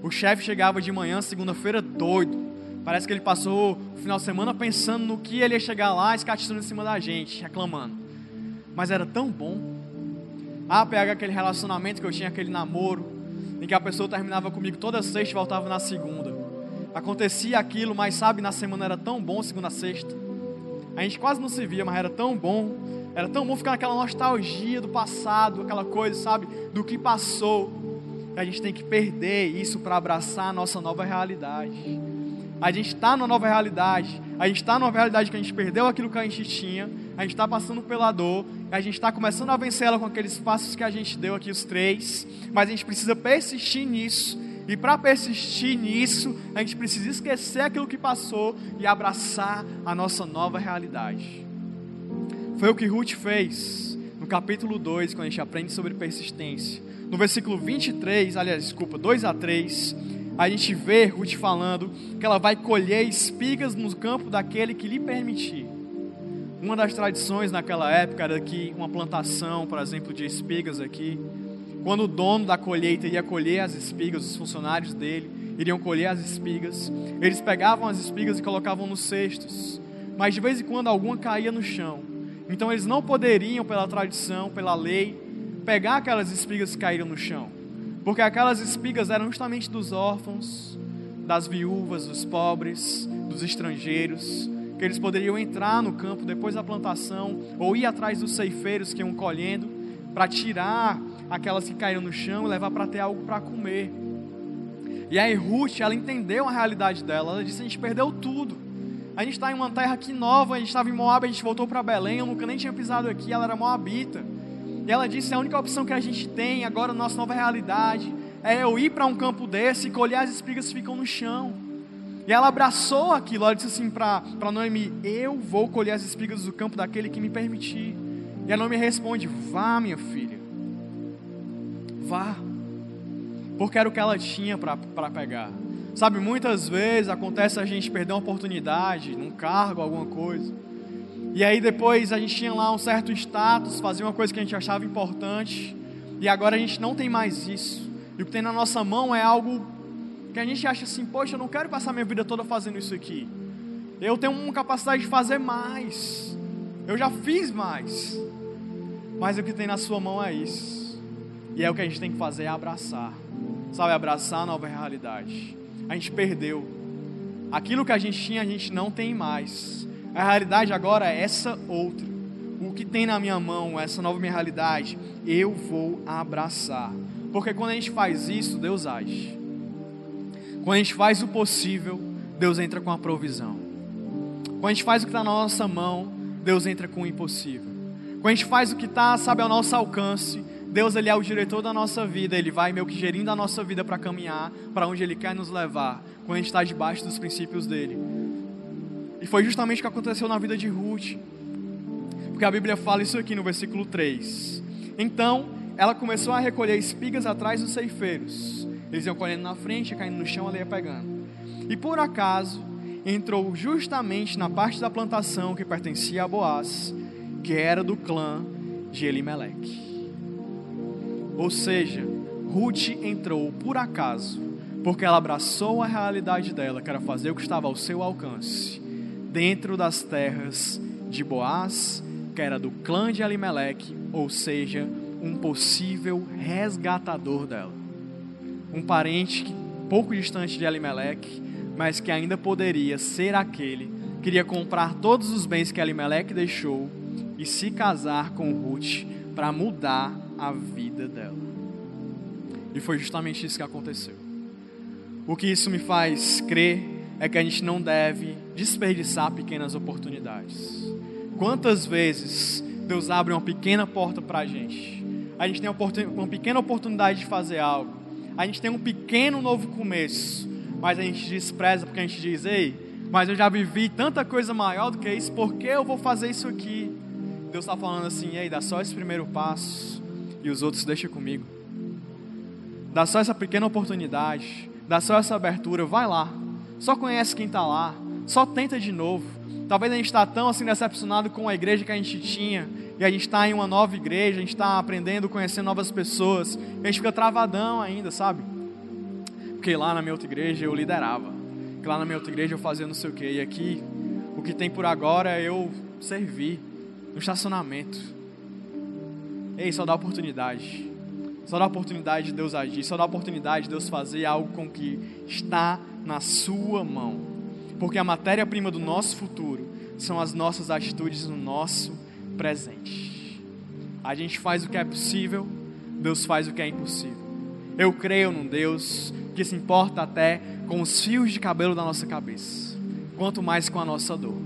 O chefe chegava de manhã, segunda-feira, doido. Parece que ele passou o final de semana pensando no que ele ia chegar lá, escatizando em cima da gente, reclamando. Mas era tão bom. Ah, pegar aquele relacionamento que eu tinha, aquele namoro, em que a pessoa terminava comigo toda sexta e voltava na segunda. Acontecia aquilo, mas sabe, na semana era tão bom, segunda a sexta. A gente quase não se via, mas era tão bom. Era tão bom ficar naquela nostalgia do passado, aquela coisa, sabe, do que passou. A gente tem que perder isso para abraçar a nossa nova realidade. A gente está numa nova realidade. A gente está numa realidade que a gente perdeu aquilo que a gente tinha. A gente está passando pela dor. A gente está começando a vencer ela com aqueles passos que a gente deu aqui, os três. Mas a gente precisa persistir nisso. E para persistir nisso, a gente precisa esquecer aquilo que passou e abraçar a nossa nova realidade. Foi o que Ruth fez no capítulo 2, quando a gente aprende sobre persistência. No versículo 23, aliás, desculpa, 2 a 3, a gente vê Ruth falando que ela vai colher espigas no campo daquele que lhe permitir. Uma das tradições naquela época era que uma plantação, por exemplo, de espigas aqui, quando o dono da colheita ia colher as espigas, os funcionários dele iriam colher as espigas, eles pegavam as espigas e colocavam nos cestos, mas de vez em quando alguma caía no chão. Então eles não poderiam, pela tradição, pela lei, pegar aquelas espigas que caíram no chão. Porque aquelas espigas eram justamente dos órfãos, das viúvas, dos pobres, dos estrangeiros, que eles poderiam entrar no campo depois da plantação ou ir atrás dos ceifeiros que iam colhendo para tirar aquelas que caíram no chão e levar para ter algo para comer. E aí Ruth, ela entendeu a realidade dela. Ela disse: a gente perdeu tudo. A gente está em uma terra aqui nova. A gente estava em Moab, a gente voltou para Belém. Eu nunca nem tinha pisado aqui. Ela era moabita. E ela disse: a única opção que a gente tem agora nossa nova realidade é eu ir para um campo desse e colher as espigas que ficam no chão. E ela abraçou aquilo, ela disse assim para Noemi: Eu vou colher as espigas do campo daquele que me permitir. E a Noemi responde: Vá, minha filha, vá, porque era o que ela tinha para pegar. Sabe, muitas vezes acontece a gente perder uma oportunidade num cargo, alguma coisa. E aí depois a gente tinha lá um certo status, fazia uma coisa que a gente achava importante, e agora a gente não tem mais isso. E o que tem na nossa mão é algo que a gente acha assim, poxa, eu não quero passar minha vida toda fazendo isso aqui. Eu tenho uma capacidade de fazer mais. Eu já fiz mais. Mas o que tem na sua mão é isso. E é o que a gente tem que fazer é abraçar. Sabe, abraçar a nova realidade. A gente perdeu. Aquilo que a gente tinha, a gente não tem mais. A realidade agora é essa outra. O que tem na minha mão, essa nova minha realidade, eu vou abraçar. Porque quando a gente faz isso, Deus age. Quando a gente faz o possível, Deus entra com a provisão. Quando a gente faz o que está na nossa mão, Deus entra com o impossível. Quando a gente faz o que está, sabe, ao nosso alcance, Deus ele é o diretor da nossa vida, Ele vai meio que gerindo a nossa vida para caminhar para onde Ele quer nos levar, quando a gente está debaixo dos princípios dEle. E foi justamente o que aconteceu na vida de Ruth. Porque a Bíblia fala isso aqui no versículo 3. Então, ela começou a recolher espigas atrás dos ceifeiros. Eles iam colhendo na frente, caindo no chão, ela ia pegando. E por acaso, entrou justamente na parte da plantação que pertencia a Boaz, que era do clã de Elimeleque. Ou seja, Ruth entrou por acaso, porque ela abraçou a realidade dela, que era fazer o que estava ao seu alcance, dentro das terras de Boaz, que era do clã de Elimeleque, ou seja, um possível resgatador dela. Um parente pouco distante de Elimeleque, mas que ainda poderia ser aquele que queria comprar todos os bens que Elimeleque deixou e se casar com Ruth para mudar a vida dela. E foi justamente isso que aconteceu. O que isso me faz crer é que a gente não deve desperdiçar pequenas oportunidades. Quantas vezes Deus abre uma pequena porta para a gente? A gente tem uma pequena oportunidade de fazer algo. A gente tem um pequeno novo começo mas a gente despreza porque a gente diz: ei, mas eu já vivi tanta coisa maior do que isso, por que eu vou fazer isso aqui? Deus está falando assim: ei, dá só esse primeiro passo e os outros deixa comigo. Dá só essa pequena oportunidade, dá só essa abertura, vai lá. Só conhece quem está lá, só tenta de novo. Talvez a gente está tão assim decepcionado com a igreja que a gente tinha, e a gente está em uma nova igreja, a gente está aprendendo, conhecendo novas pessoas, e a gente fica travadão ainda, sabe? porque lá na minha outra igreja eu liderava, que lá na minha outra igreja eu fazia não sei o que, e aqui o que tem por agora é eu servir no estacionamento. Ei, só dá oportunidade. Só dá oportunidade de Deus agir, só dá oportunidade de Deus fazer algo com que está na sua mão. Porque a matéria-prima do nosso futuro são as nossas atitudes no nosso presente. A gente faz o que é possível, Deus faz o que é impossível. Eu creio num Deus que se importa até com os fios de cabelo da nossa cabeça, quanto mais com a nossa dor,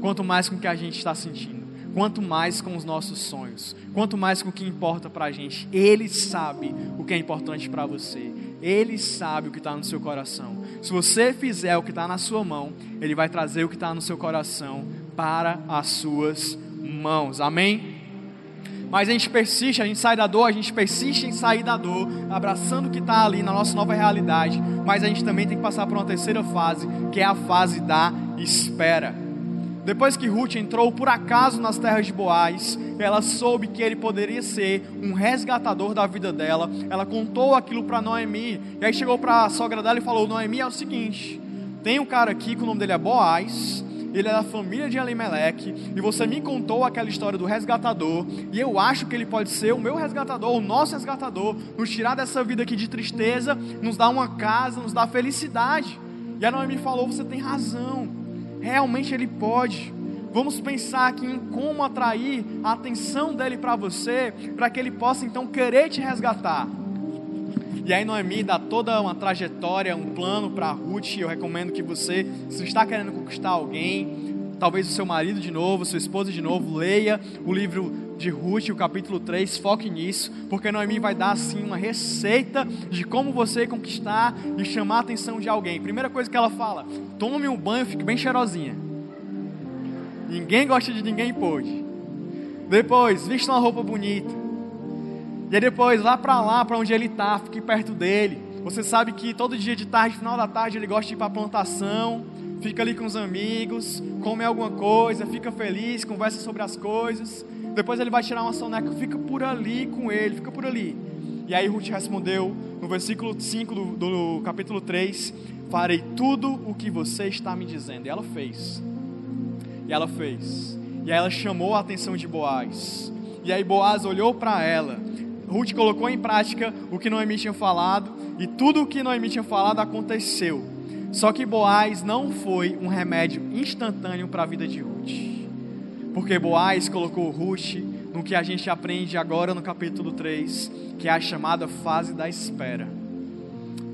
quanto mais com o que a gente está sentindo, quanto mais com os nossos sonhos, quanto mais com o que importa para a gente. Ele sabe o que é importante para você, ele sabe o que está no seu coração. Se você fizer o que está na sua mão, ele vai trazer o que está no seu coração para as suas mãos. Amém? Mas a gente persiste, a gente sai da dor, a gente persiste em sair da dor, abraçando o que está ali na nossa nova realidade. Mas a gente também tem que passar por uma terceira fase, que é a fase da espera. Depois que Ruth entrou por acaso nas terras de Boaz, ela soube que ele poderia ser um resgatador da vida dela. Ela contou aquilo para Noemi. E aí chegou para a sogra dela e falou: Noemi, é o seguinte: tem um cara aqui que o nome dele é Boaz ele é da família de Elimeleque, e você me contou aquela história do resgatador, e eu acho que ele pode ser o meu resgatador, o nosso resgatador, nos tirar dessa vida aqui de tristeza, nos dar uma casa, nos dar felicidade. E a Noemi falou: você tem razão, realmente ele pode. Vamos pensar aqui em como atrair a atenção dele para você, para que ele possa então querer te resgatar. E aí Noemi dá toda uma trajetória, um plano para Ruth. Eu recomendo que você, se está querendo conquistar alguém, talvez o seu marido de novo, sua esposa de novo, leia o livro de Ruth, o capítulo 3, foque nisso, porque Noemi vai dar assim uma receita de como você conquistar e chamar a atenção de alguém. Primeira coisa que ela fala: tome um banho, fique bem cheirosinha. Ninguém gosta de ninguém pode. Depois, vista uma roupa bonita. E aí depois, lá para lá, para onde ele está, fique perto dele. Você sabe que todo dia de tarde, final da tarde, ele gosta de ir para a plantação, fica ali com os amigos, come alguma coisa, fica feliz, conversa sobre as coisas. Depois ele vai tirar uma soneca, fica por ali com ele, fica por ali. E aí Ruth respondeu no versículo 5 do, do capítulo 3, farei tudo o que você está me dizendo. E ela fez. E ela fez. E aí ela chamou a atenção de Boaz. E aí Boaz olhou para ela. Ruth colocou em prática o que Noemi tinha falado. E tudo o que Noemi tinha falado aconteceu. Só que Boaz não foi um remédio instantâneo para a vida de Ruth. Porque Boaz colocou Ruth no que a gente aprende agora no capítulo 3, que é a chamada fase da espera.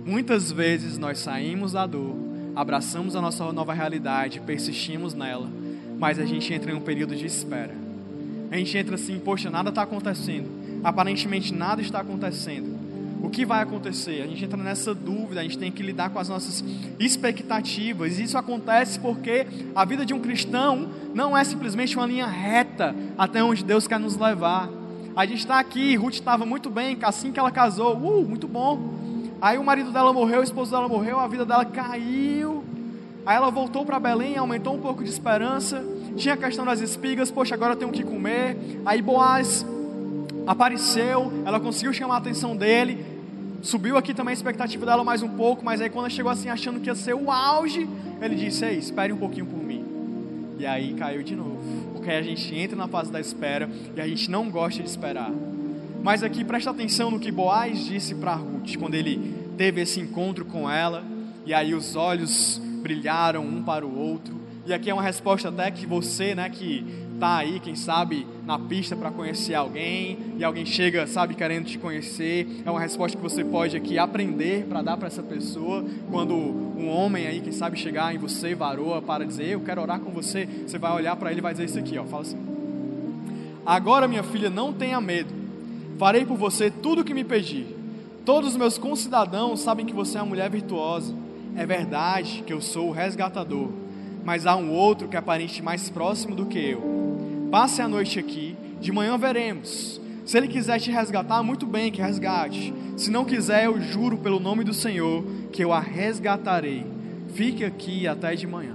Muitas vezes nós saímos da dor, abraçamos a nossa nova realidade, persistimos nela, mas a gente entra em um período de espera. A gente entra assim, poxa, nada está acontecendo, aparentemente nada está acontecendo. O que vai acontecer? A gente entra nessa dúvida, a gente tem que lidar com as nossas expectativas. Isso acontece porque a vida de um cristão não é simplesmente uma linha reta até onde Deus quer nos levar. A gente está aqui, Ruth estava muito bem, assim que ela casou, uh, muito bom. Aí o marido dela morreu, o esposo dela morreu, a vida dela caiu. Aí ela voltou para Belém, aumentou um pouco de esperança. Tinha a questão das espigas, poxa, agora eu tenho que comer. Aí Boaz apareceu, ela conseguiu chamar a atenção dele. Subiu aqui também a expectativa dela mais um pouco, mas aí quando ela chegou assim achando que ia ser o auge, ele disse: Ei, espere um pouquinho por mim. E aí caiu de novo, porque a gente entra na fase da espera e a gente não gosta de esperar. Mas aqui presta atenção no que Boaz disse para Ruth quando ele teve esse encontro com ela, e aí os olhos brilharam um para o outro. E aqui é uma resposta até que você, né, que tá aí, quem sabe, na pista para conhecer alguém, e alguém chega, sabe, querendo te conhecer, é uma resposta que você pode aqui aprender para dar para essa pessoa. Quando um homem aí, quem sabe, chegar em você, varoa, para dizer, eu quero orar com você, você vai olhar para ele e vai dizer isso aqui, ó, fala assim: Agora, minha filha, não tenha medo Farei por você tudo o que me pedir. Todos os meus concidadãos sabem que você é uma mulher virtuosa. É verdade que eu sou o resgatador, mas há um outro que é aparente mais próximo do que eu. Passe a noite aqui, de manhã veremos. Se ele quiser te resgatar, muito bem que resgate. Se não quiser, eu juro pelo nome do Senhor que eu a resgatarei. Fique aqui até de manhã.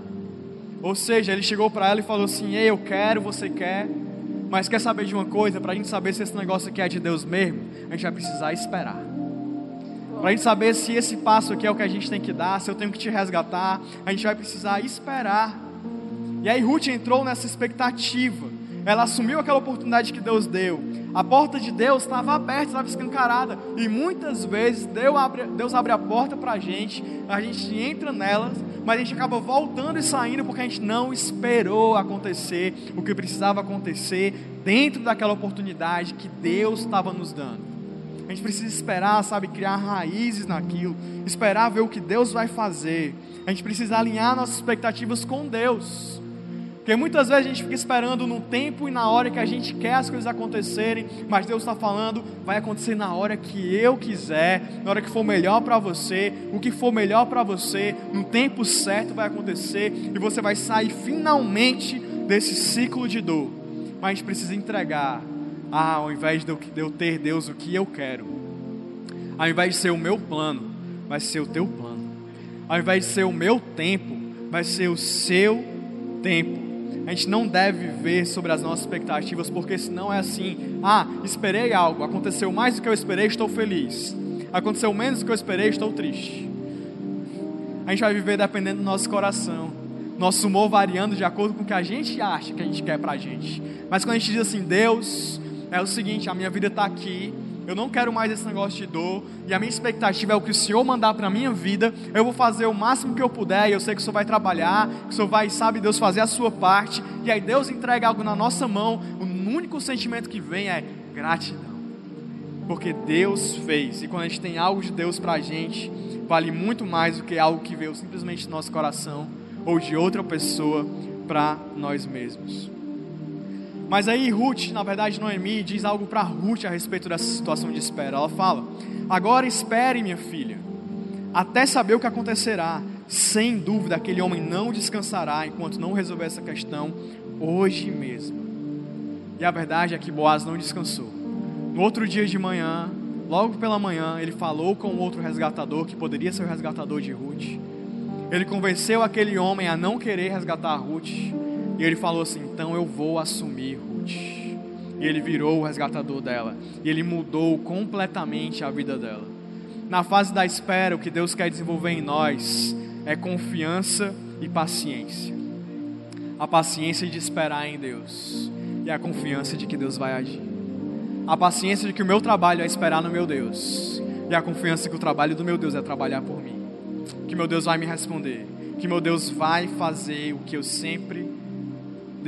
Ou seja, ele chegou para ela e falou assim: Ei, eu quero, você quer. Mas quer saber de uma coisa? Para a gente saber se esse negócio aqui é de Deus mesmo, a gente vai precisar esperar. Para a gente saber se esse passo aqui é o que a gente tem que dar, se eu tenho que te resgatar, a gente vai precisar esperar. E aí Ruth entrou nessa expectativa. Ela assumiu aquela oportunidade que Deus deu. A porta de Deus estava aberta, estava escancarada. E muitas vezes Deus abre, Deus abre a porta para a gente, a gente entra nelas, mas a gente acaba voltando e saindo porque a gente não esperou acontecer o que precisava acontecer dentro daquela oportunidade que Deus estava nos dando. A gente precisa esperar, sabe, criar raízes naquilo, esperar ver o que Deus vai fazer. A gente precisa alinhar nossas expectativas com Deus. Porque muitas vezes a gente fica esperando no tempo e na hora que a gente quer as coisas acontecerem, mas Deus está falando, vai acontecer na hora que eu quiser, na hora que for melhor para você, o que for melhor para você, no tempo certo vai acontecer e você vai sair finalmente desse ciclo de dor. Mas a gente precisa entregar, ah, ao invés de eu ter Deus o que eu quero, ao invés de ser o meu plano, vai ser o teu plano, ao invés de ser o meu tempo, vai ser o seu tempo a gente não deve viver sobre as nossas expectativas, porque senão é assim: ah, esperei algo, aconteceu mais do que eu esperei, estou feliz. Aconteceu menos do que eu esperei, estou triste. A gente vai viver dependendo do nosso coração, nosso humor variando de acordo com o que a gente acha que a gente quer para a gente. Mas quando a gente diz assim, Deus, é o seguinte: a minha vida está aqui, eu não quero mais esse negócio de dor, e a minha expectativa é o que o Senhor mandar para a minha vida, eu vou fazer o máximo que eu puder, e eu sei que o Senhor vai trabalhar, que o Senhor vai, sabe, Deus fazer a sua parte, e aí Deus entrega algo na nossa mão, o único sentimento que vem é gratidão, porque Deus fez, e quando a gente tem algo de Deus para a gente, vale muito mais do que algo que veio simplesmente do nosso coração, ou de outra pessoa para nós mesmos. Mas aí Ruth, na verdade Noemi, diz algo para Ruth a respeito dessa situação de espera. Ela fala: Agora espere, minha filha, até saber o que acontecerá. Sem dúvida, aquele homem não descansará enquanto não resolver essa questão hoje mesmo. E a verdade é que Boaz não descansou. No outro dia de manhã, logo pela manhã, ele falou com outro resgatador, que poderia ser o resgatador de Ruth. Ele convenceu aquele homem a não querer resgatar Ruth. E ele falou assim: então eu vou assumir Ruth. E ele virou o resgatador dela. E ele mudou completamente a vida dela. na fase da espera, o que Deus quer desenvolver em nós é confiança e paciência. A paciência de esperar em Deus e a confiança de que Deus vai agir. A paciência de que o meu trabalho é esperar no meu Deus e a confiança que o trabalho do meu Deus é trabalhar por mim. Que meu Deus vai me responder, que meu Deus vai fazer o que eu sempre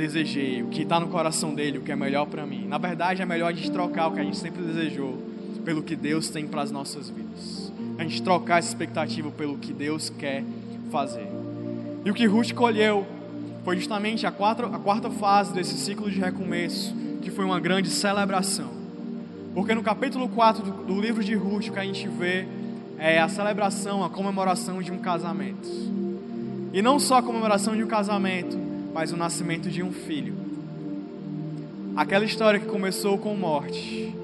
desejei, o que está no coração dele, o que é melhor para mim. Na verdade, é melhor a gente trocar o que a gente sempre desejou pelo que Deus tem para as nossas vidas. A gente trocar essa expectativa pelo que Deus quer fazer. E o que Ruth colheu foi justamente a quarta, a quarta fase desse ciclo de recomeço, que foi uma grande celebração. Porque no capítulo 4 do, do livro de Ruth, o que a gente vê é a celebração, a comemoração de um casamento. E não só a comemoração de um casamento, mas o nascimento de um filho. Aquela história que começou com morte,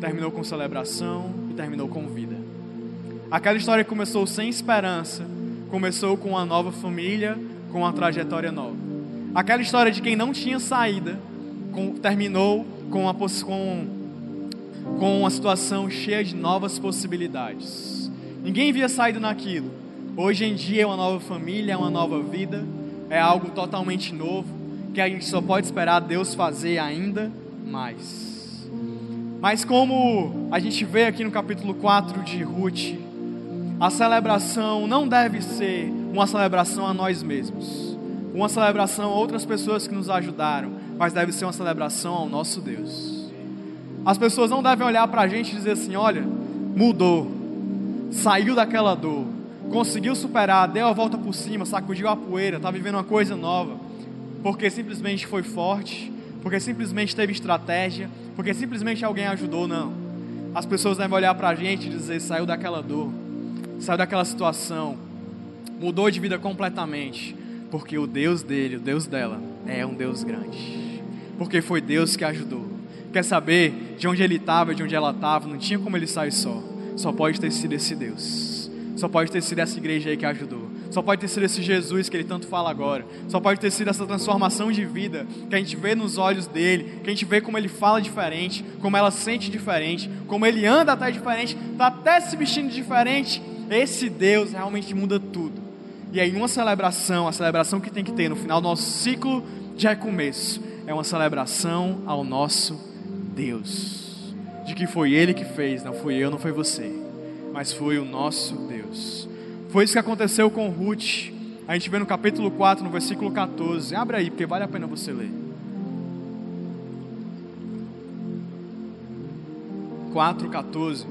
terminou com celebração e terminou com vida. Aquela história que começou sem esperança, começou com uma nova família, com uma trajetória nova. Aquela história de quem não tinha saída, com, terminou com uma, com, com uma situação cheia de novas possibilidades. Ninguém via saída naquilo. Hoje em dia é uma nova família, é uma nova vida, é algo totalmente novo, que a gente só pode esperar Deus fazer ainda mais. Mas como a gente vê aqui no capítulo 4 de Ruth, a celebração não deve ser uma celebração a nós mesmos, uma celebração a outras pessoas que nos ajudaram, mas deve ser uma celebração ao nosso Deus. As pessoas não devem olhar para a gente e dizer assim: olha, mudou, saiu daquela dor, conseguiu superar, deu a volta por cima, sacudiu a poeira, está vivendo uma coisa nova, porque simplesmente foi forte, porque simplesmente teve estratégia, porque simplesmente alguém ajudou, não. As pessoas devem olhar para a gente e dizer: saiu daquela dor, saiu daquela situação, mudou de vida completamente, porque o Deus dele, o Deus dela, é um Deus grande, porque foi Deus que ajudou. Quer saber de onde ele estava, de onde ela estava, não tinha como ele sair só, só pode ter sido esse Deus, só pode ter sido essa igreja aí que ajudou. Só pode ter sido esse Jesus que ele tanto fala agora. Só pode ter sido essa transformação de vida que a gente vê nos olhos dele, que a gente vê como ele fala diferente, como ela sente diferente, como ele anda até diferente, está até se vestindo diferente. Esse Deus realmente muda tudo. E aí, uma celebração, a celebração que tem que ter no final do nosso ciclo de recomeço, é uma celebração ao nosso Deus. De que foi Ele que fez, não foi eu, não foi você, mas foi o nosso Deus. Foi isso que aconteceu com Ruth. A gente vê no capítulo 4, no versículo 14. Abre aí, porque vale a pena você ler. 4, 14.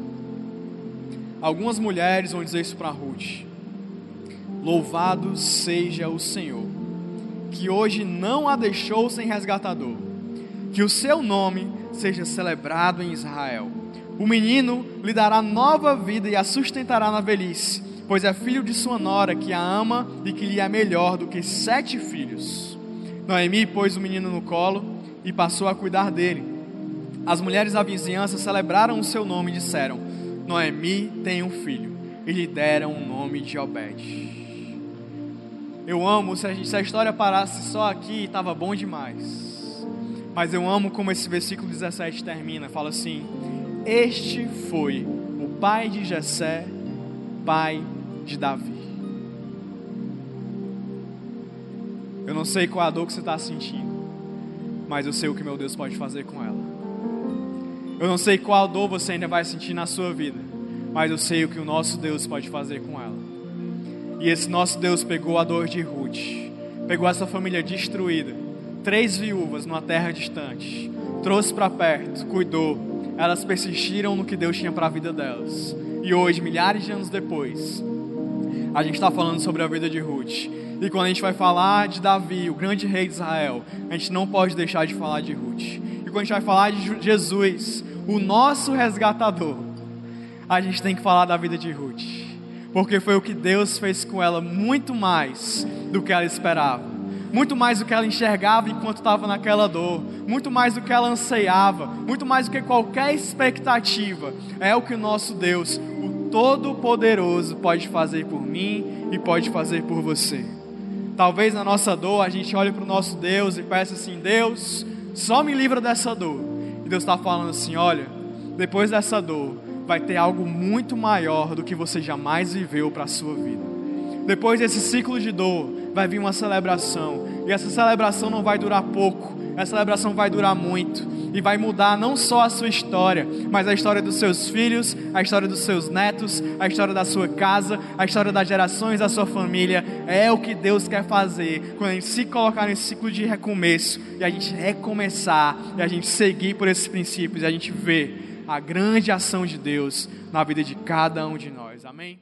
Algumas mulheres vão dizer isso para Ruth. Louvado seja o Senhor, que hoje não a deixou sem resgatador. Que o seu nome seja celebrado em Israel. O menino lhe dará nova vida e a sustentará na velhice, pois é filho de sua nora, que a ama e que lhe é melhor do que sete filhos. Noemi pôs o menino no colo e passou a cuidar dele. As mulheres da vizinhança celebraram o seu nome e disseram: Noemi tem um filho, e lhe deram o nome de Obed. Eu amo, se a, se a história parasse só aqui, estava bom demais. Mas eu amo como esse versículo 17 termina. Fala assim: Este foi o pai de Jessé, pai de Davi. Eu não sei qual a dor que você está sentindo, mas eu sei o que meu Deus pode fazer com ela. Eu não sei qual dor você ainda vai sentir na sua vida, mas eu sei o que o nosso Deus pode fazer com ela. E esse nosso Deus pegou a dor de Ruth, pegou essa família destruída, três viúvas numa terra distante, trouxe para perto, cuidou. Elas persistiram no que Deus tinha para a vida delas. E hoje, milhares de anos depois, a gente está falando sobre a vida de Ruth. E quando a gente vai falar de Davi, o grande rei de Israel, a gente não pode deixar de falar de Ruth. E quando a gente vai falar de Jesus, o nosso resgatador, a gente tem que falar da vida de Ruth. Porque foi o que Deus fez com ela muito mais do que ela esperava. Muito mais do que ela enxergava enquanto estava naquela dor, muito mais do que ela anseiava, muito mais do que qualquer expectativa. É o que o nosso Deus, Todo-Poderoso pode fazer por mim e pode fazer por você. Talvez na nossa dor a gente olhe para o nosso Deus e peça assim: Deus, só me livra dessa dor. E Deus está falando assim: olha, depois dessa dor, vai ter algo muito maior do que você jamais viveu para a sua vida. Depois desse ciclo de dor, vai vir uma celebração. E essa celebração não vai durar pouco, essa celebração vai durar muito e vai mudar não só a sua história, mas a história dos seus filhos, a história dos seus netos, a história da sua casa, a história das gerações da sua família. É o que Deus quer fazer quando a gente se colocar nesse ciclo de recomeço e a gente recomeçar e a gente seguir por esses princípios e a gente ver a grande ação de Deus na vida de cada um de nós. Amém?